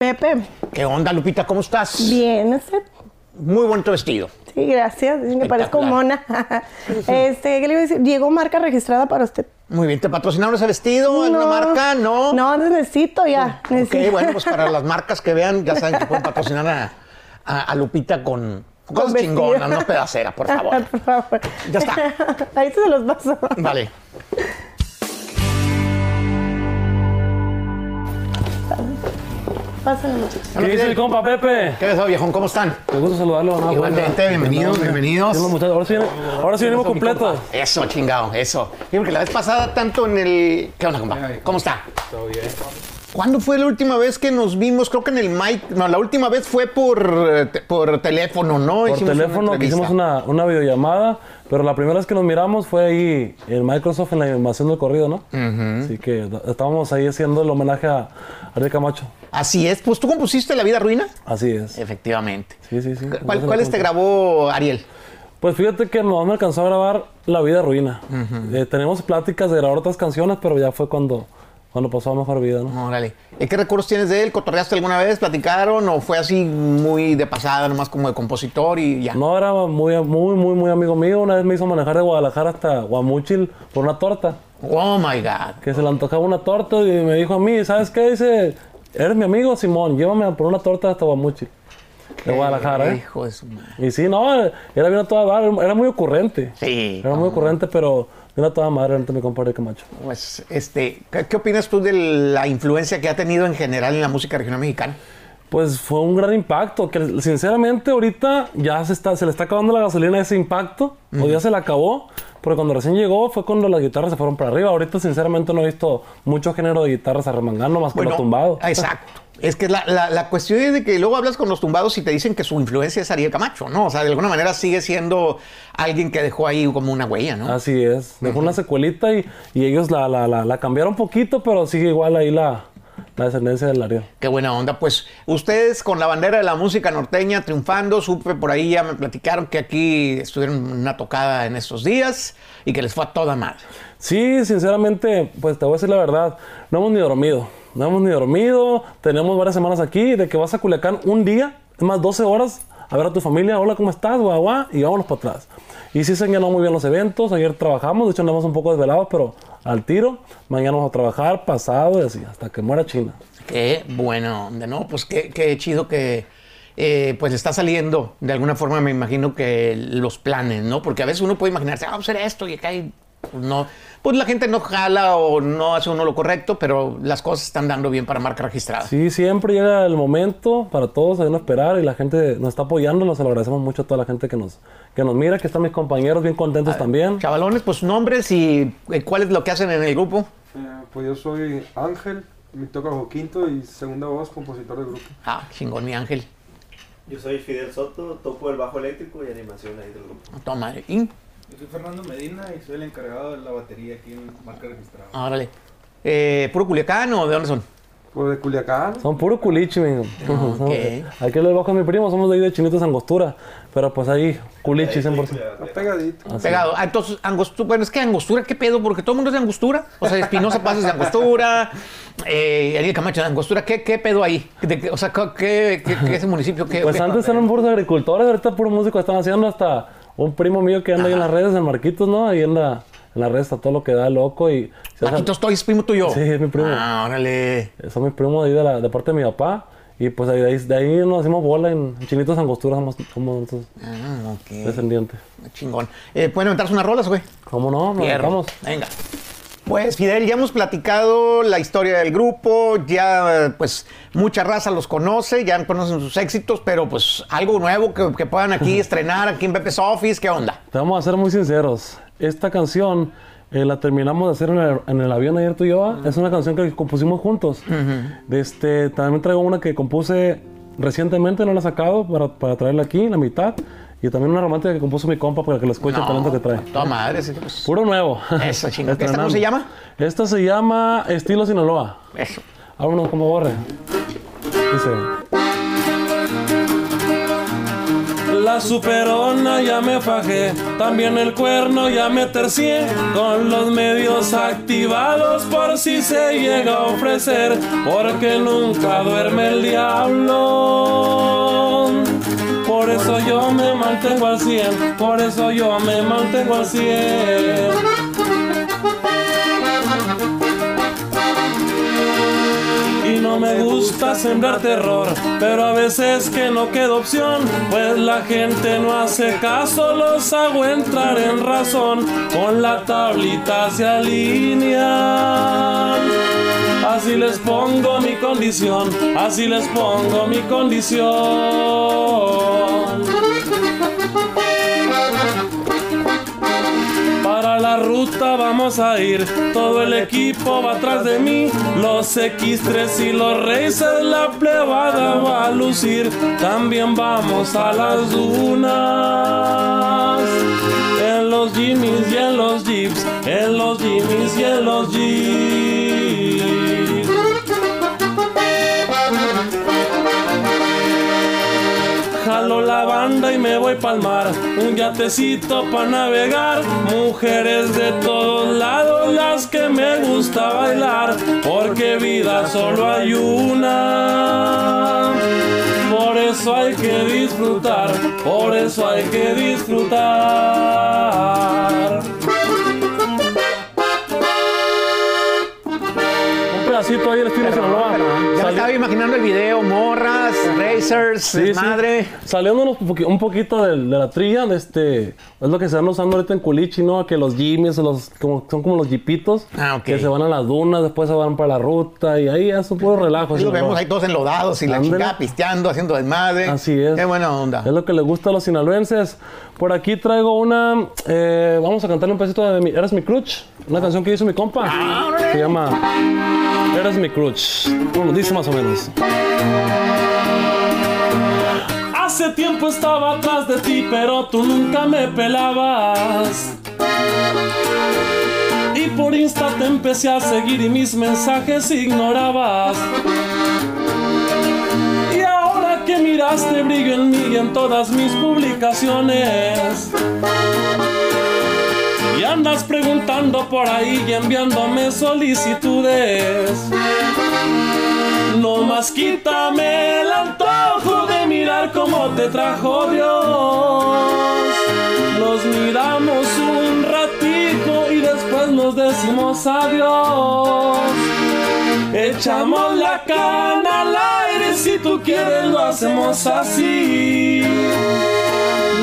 Pepe, ¿Qué onda, Lupita? ¿Cómo estás? bien, usted. Muy bonito vestido. Sí, gracias. Dicen que parezco mona. este, ¿qué le iba a decir? Llegó marca registrada para usted. Muy bien, ¿te patrocinaron ese vestido? ¿En una marca? No. No, necesito ya. Ok, necesito. bueno, pues para las marcas que vean, ya saben que pueden patrocinar a, a- a Lupita con, con cosas vestido. chingonas, no pedacera, por favor. por favor. Ya está. Ahí se los paso. Vale. Pásenlo, muchachos. ¿Qué dice el compa Pepe? ¿Qué ves, viejón? ¿Cómo están? Qué gusto saludarlo. ¿no? Igualmente, bienvenidos, bienvenidos. Ahora sí, ahora sí venimos completos. Eso, chingado, eso. Sí, porque la vez pasada tanto en el... ¿Qué onda, compa? ¿Cómo está? Todo bien. ¿Cuándo fue la última vez que nos vimos? Creo que en el mic... No, la última vez fue por, eh, por teléfono, ¿no? Por Hicimos una teléfono que hicimos una, una videollamada, pero la primera vez que nos miramos fue ahí en Microsoft en la animación del corrido, ¿no? Así que estábamos ahí haciendo el homenaje a Ariel Camacho. Así es. Pues tú compusiste La Vida Ruina. Así es. Efectivamente. Sí, sí, sí. ¿Cuál, ¿Cuáles te grabó Ariel? Pues fíjate que no me alcanzó a grabar La Vida Ruina. Eh, tenemos pláticas de grabar otras canciones, pero ya fue cuando, cuando pasó a Mejor Vida, ¿no? Órale. ¿Y ¿Qué recuerdos tienes de él? ¿Cotorreaste alguna vez? ¿Platicaron? ¿O fue así muy de pasada, nomás como de compositor y ya? No, era muy, muy, muy, muy amigo mío. Una vez me hizo manejar de Guadalajara hasta Guamúchil por una torta. Oh my God. Que se le antojaba una torta y me dijo a mí, ¿sabes qué? Dice, eres mi amigo Simón, llévame por una torta hasta Guamúchil. De Guadalajara, ¿eh? Hijo de su madre. Y sí, no, era bien a toda madre, era muy ocurrente. Sí. Era muy ocurrente, pero bien a toda madre antes mi compadre Camacho. Pues, este, ¿qué, qué opinas tú de la influencia que ha tenido en general en la música regional mexicana? Pues fue un gran impacto, que sinceramente ahorita ya se, está, se le está acabando la gasolina a ese impacto, o ya se le acabó, porque cuando recién llegó fue cuando las guitarras se fueron para arriba. Ahorita sinceramente no he visto mucho género de guitarras arremangando más que lo tumbado. Exacto. Es que la, la- la cuestión es de que luego hablas con los tumbados y te dicen que su influencia es Ariel Camacho, ¿no? O sea, de alguna manera sigue siendo alguien que dejó ahí como una huella, ¿no? Así es, dejó una secuelita y, y ellos la, la, la, la cambiaron un poquito, pero sigue igual ahí la, la descendencia del Ariel. Qué buena onda. Pues ustedes con la bandera de la música norteña triunfando, supe por ahí, ya me platicaron que aquí estuvieron una tocada en estos días y que les fue a toda madre. Sí, sinceramente, pues te voy a decir la verdad, no hemos ni dormido, no hemos ni dormido, tenemos varias semanas aquí, de que vas a Culiacán un día, es más 12 horas, a ver a tu familia, hola, ¿cómo estás? Guau, guau, y vámonos para atrás. Y sí se han llenado muy bien los eventos, ayer trabajamos, de hecho andamos un poco desvelados, pero al tiro, mañana vamos a trabajar, pasado y así, hasta que muera China. Qué buena onda, ¿no? Pues qué, qué chido que eh, pues está saliendo de alguna forma, me imagino que los planes, ¿no? Porque a veces uno puede imaginarse, ah, vamos a hacer esto y acá hay... Pues no, pues la gente no jala o no hace uno lo correcto, pero las cosas están dando bien para marca registrada. Sí, siempre llega el momento para todos de no esperar y la gente nos está apoyando, nos lo agradecemos mucho a toda la gente que nos, que nos mira, que están mis compañeros bien contentos también. Chavalones, pues nombres y eh, cuál es lo que hacen en el grupo. Eh, pues yo soy Ángel, me toca bajo quinto y segunda voz, compositor del grupo. Ah, chingón, mi ángel. Yo soy Fidel Soto, toco el bajo eléctrico y animación ahí del grupo. Toma. Y, Yo soy Fernando Medina y soy el encargado de la batería aquí en Marca Registrada. órale. Eh, ¿Puro Culiacán o de dónde son? Pues de Culiacán, Son puro culichi, mijo. ok. Somos- Aquí los bajo mi primo, somos de ahí de Chinitos Angostura. Pero pues ahí, culichi 100%. está pegadito. Así. Pegado. Ah, entonces, Angostura. Bueno, es que Angostura, ¿qué pedo? Porque todo el mundo es de Angostura. O sea, Espinosa Paz es de Angostura. Eh, Ariel Camacho de Angostura. ¿Qué, qué pedo ahí? De qué- o sea, ¿qué, qué, qué es ese municipio? ¿Qué, Pues qué? antes eran puros agricultores, ahorita puro músico están haciendo hasta un primo mío que anda ahí en las redes, en Marquitos, ¿no? Ahí en, la, en las redes está todo lo que da loco y... Marquitos Toy es primo tuyo. Sí, es mi primo. Ah, órale. Son mis primos de ahí de, la, de parte de mi papá. Y pues de ahí, de ahí nos hacemos bola en Chinitos Angostura, somos, somos Ah, ok. descendientes. Chingón. Eh, ¿Pueden aventarse unas rolas, güey? ¿Cómo no? Nos. Venga. Pues Fidel, ya hemos platicado la historia del grupo, ya pues mucha raza los conoce, ya conocen sus éxitos, pero pues algo nuevo que, que puedan aquí estrenar aquí en Pepe's Office, ¿qué onda? Te vamos a ser muy sinceros. Esta canción eh, la terminamos de hacer en el, en el avión ayer tú y yo. Es una canción que compusimos juntos. de este, también traigo una que compuse recientemente, no la he sacado para, para traerla aquí, la mitad. Y también una romántica que compuso mi compa para que la escuche el talento que trae. Toda madre, pues, Puro nuevo. Eso, chinga. ¿Esta cómo se llama? Esta se llama Estilo Sinaloa. Eso. Vámonos como borre. Dice. La superona ya me fajé, también el cuerno ya me tercié, con los medios activados por si se llega a ofrecer, porque nunca duerme el diablo. Por eso yo me mantengo al 100, por eso yo me mantengo al 100. No me gusta sembrar terror, pero a veces que no queda opción, pues la gente no hace caso, los hago entrar en razón, con la tablita se alinean. Así les pongo mi condición, así les pongo mi condición. Ruta vamos a ir, todo el equipo va atrás de mí. Los X3 y los Racers, la plebada va a lucir. También vamos a las dunas. En los Jimmys y en los Jeeps, en los Jimmys y en los Jeeps. Jalo la banda y me voy pa'l mar, un yatecito pa' navegar, mujeres de todos lados las que me gusta bailar, porque vida solo hay una. Por eso hay que disfrutar, por eso hay que disfrutar. Un pedacito ahí del estilo Sinaloa. Ya me estaba imaginando el video, morras, racers, Sí, madre. sí. Saliéndonos un, poqui- un poquito de, de la trilla, de este, es lo que se van usando ahorita en Culichi, ¿no? Que los Jimmys, los, como, son como los jipitos, Ah, que se van a las dunas, después se van para la ruta y ahí es un puro relajo. Los Sinaloa. vemos ahí todos enlodados y la chica pisteando, haciendo desmadre. Así es. Qué buena onda. Es lo que les gusta a los sinaloenses. Por aquí traigo una. eh, vamos a cantarle un pedacito de mi, Eres mi crutch. Una canción que hizo mi compa. Se llama Eres mi crutch. Bueno, dice más o menos. Hace tiempo estaba atrás de ti, pero tú nunca me pelabas. Y por Insta te empecé a seguir y mis mensajes ignorabas. Y ahora que miraste brillo en mí y en todas mis publicaciones. Y andas preguntando por ahí y enviándome solicitudes. No más quítame el antojo mirar cómo te trajo Dios. Nos miramos un ratito y después nos decimos adiós. Echamos la cana al aire, si tú quieres lo hacemos así.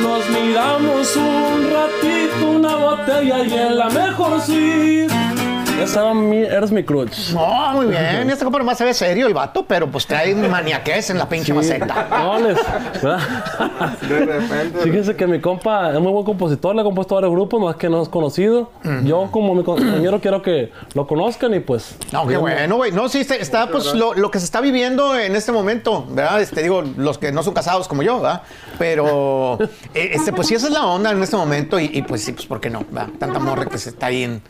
Nos miramos un ratito, una botella y en la mejor suite. Esa era mi, eres mi crutch. No, muy bien. Este compa nomás se ve serio el vato, pero pues trae maniaquez en la pinche maceta. No, les, ¿verdad? De repente. Fíjense que mi compa es muy buen compositor, le ha compuesto varios grupos, más que no es conocido. Yo, como mi compañero, quiero que lo conozcan y pues. No, qué bueno, güey. No, sí, está, está, pues lo, lo que se está viviendo en este momento, ¿verdad? Este, digo, los que no son casados como yo, ¿verdad? Pero, eh, este, pues sí, esa es la onda en este momento y, y, pues sí, pues ¿por qué no? ¿verdad? Tanta morra que se está ahí en,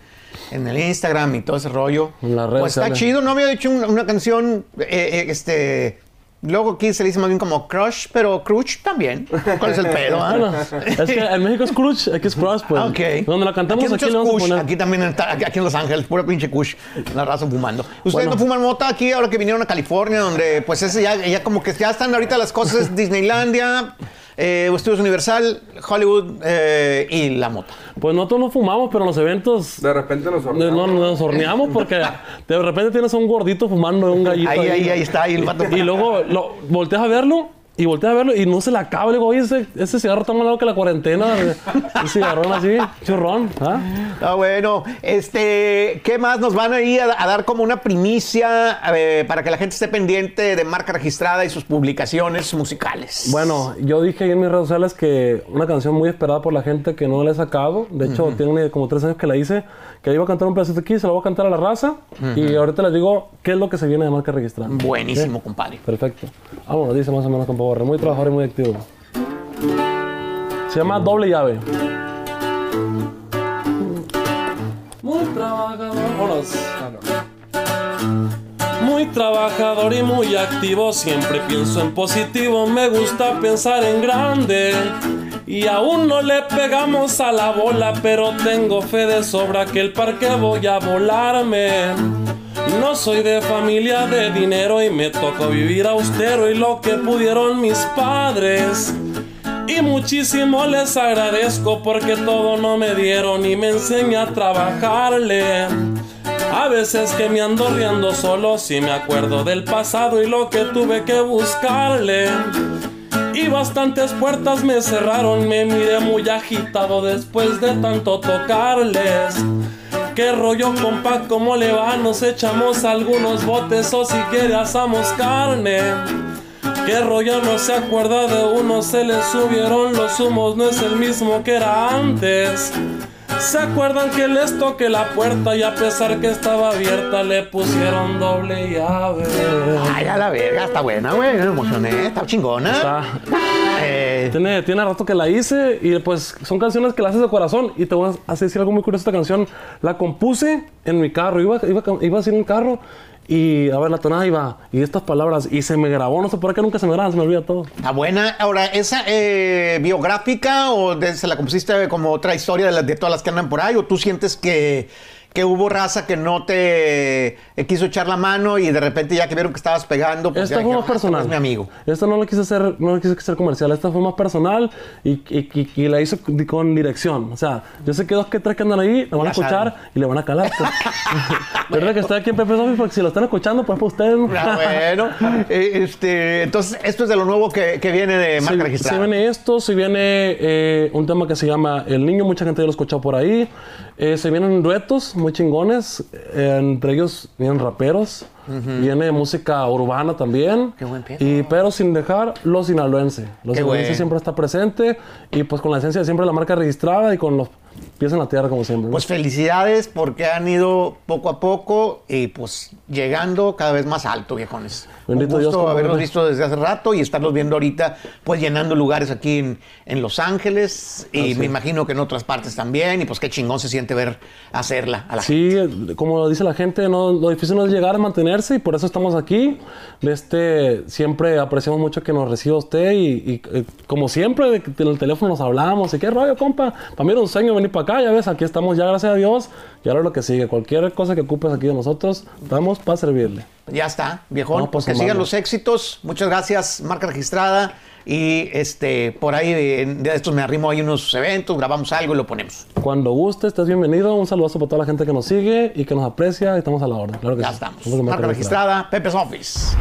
en el Instagram y todo ese rollo. En las redes Pues está chido, no había dicho una, una canción, eh, eh, este... Luego aquí se le dice más bien como crush, pero crush también. ¿Cuál es el pedo? ah? Bueno, es que en México es crutch, aquí es crush, pues. Ok. Donde la cantamos aquí, muchos le vamos a kush, poner. Aquí también, está, aquí, aquí en Los Ángeles, pura pinche kush. La raza fumando. Ustedes Bueno. no fuman mota aquí ahora que vinieron a California, donde pues ese ya, ya como que ya están ahorita las cosas Disneylandia, eh, Estudios Universal, Hollywood eh, y la mota. Pues nosotros no fumamos, pero en los eventos. De repente nos No, horneamos. no, nos horneamos porque de repente tienes a un gordito fumando un gallito. Ahí, ahí, ahí está, ahí el vato. Y luego lo, volteas a verlo y volteas a verlo y no se la acaba. Le digo, oye, ese, ese cigarro está más largo que la cuarentena. Un cigarrón así, churrón. ¿ah? Ah, bueno, este, ¿qué más nos van a ir a, a dar como una primicia eh, para que la gente esté pendiente de marca registrada y sus publicaciones musicales? Bueno, yo dije en mis redes sociales que una canción muy esperada por la gente que no la he sacado. De hecho, tiene como tres años que la hice. Que iba a cantar un pedacito aquí, se lo voy a cantar a la raza. Y ahorita les digo qué es lo que se viene de marca registrada. buenísimo, compadre. Perfecto. Vámonos, dice más o menos con Muy trabajador y muy activo. Se llama Doble Llave. Muy trabajador. Muy muy trabajador y muy activo, siempre pienso en positivo, me gusta pensar en grande. Y aún no le pegamos a la bola, pero tengo fe de sobra que el parque voy a volarme. No soy de familia de dinero y me tocó vivir austero y lo que pudieron mis padres. Y muchísimo les agradezco porque todo no me dieron y me enseña a trabajarle. A veces que me ando riendo solo si me acuerdo del pasado y lo que tuve que buscarle. Y bastantes puertas me cerraron, me miré muy agitado después de tanto tocarles. ¿Qué rollo, compa? ¿Cómo le va? Nos echamos algunos botes o si quiere asamos carne. ¿Qué rollo no se acuerda de uno? Se le subieron los humos, no es el mismo que era antes. ¿Se acuerdan que les toqué la puerta y a pesar que estaba abierta le pusieron doble llave? Ay, a la verga, está buena, güey. Me emocioné, está chingona. Está- Tiene, tiene rato que la hice y pues son canciones que las haces de corazón. Y te voy a decir algo muy curioso. Esta canción la compuse en mi carro. Iba, iba, iba así en un carro y a ver la tonada iba y estas palabras y se me grabó. No sé por qué nunca se me graba, se me olvida todo. Está buena. Ahora, ¿esa eh, biográfica o de- se la compusiste como otra historia de, las- de todas las que andan por ahí? ¿O tú sientes que, que hubo raza que no te eh, quiso echar la mano y de repente ya que vieron que estabas pegando, pues Esta ya fue más "Ah, personal. es mi amigo. Esta no la quise hacer, no la quise hacer comercial. Esta fue más personal y, y- y- y la hice con, dirección. O sea, yo sé que dos que tres que andan ahí la van a escuchar saben. y le van a calar. Pues. Verdad que estoy aquí en Pepe Office porque si lo están escuchando, pues para ustedes. ¿no? Ah, bueno, eh, este, entonces esto es de lo nuevo que, que viene de marca Se, registrada. se viene esto, se viene eh, un tema que se llama El Niño, mucha gente ya lo ha escuchado por ahí. Eh, se vienen duetos muy chingones, eh, entre ellos vienen raperos, viene música urbana también. Qué buen y, pero sin dejar lo sinaloense. Lo Qué sinaloense siempre está presente y pues con la esencia de siempre la marca registrada y con los pies en la tierra como siempre. ¿no? Pues felicidades porque han ido poco a poco y pues llegando cada vez más alto, viejones. Bendito Un Dios, gusto como haberlos visto desde hace rato y estarlos viendo ahorita pues llenando lugares aquí en, en Los Ángeles y me imagino que en otras partes también y pues qué chingón se siente ver hacerla a la gente. Sí, como dice la gente, no, lo difícil no es llegar a mantenerse y por eso estamos aquí. Este, siempre apreciamos mucho que nos reciba usted y, y, eh, como siempre en el teléfono nos hablamos y qué rollo, compa. Para mí era un sueño venir para acá, ya ves, aquí estamos ya, gracias a Dios. Y ahora lo que sigue, cualquier cosa que ocupes aquí de nosotros, estamos para servirle. Ya está, viejón. No, pues que sigan los éxitos. Muchas gracias, marca registrada. Y este, por ahí de, de estos me arrimo ahí unos eventos, grabamos algo y lo ponemos. Cuando guste, estés bienvenido. Un saludazo para toda la gente que nos sigue y que nos aprecia. Estamos a la orden. Claro que Ya sí. estamos. De Marca registrada, Pepe's Office.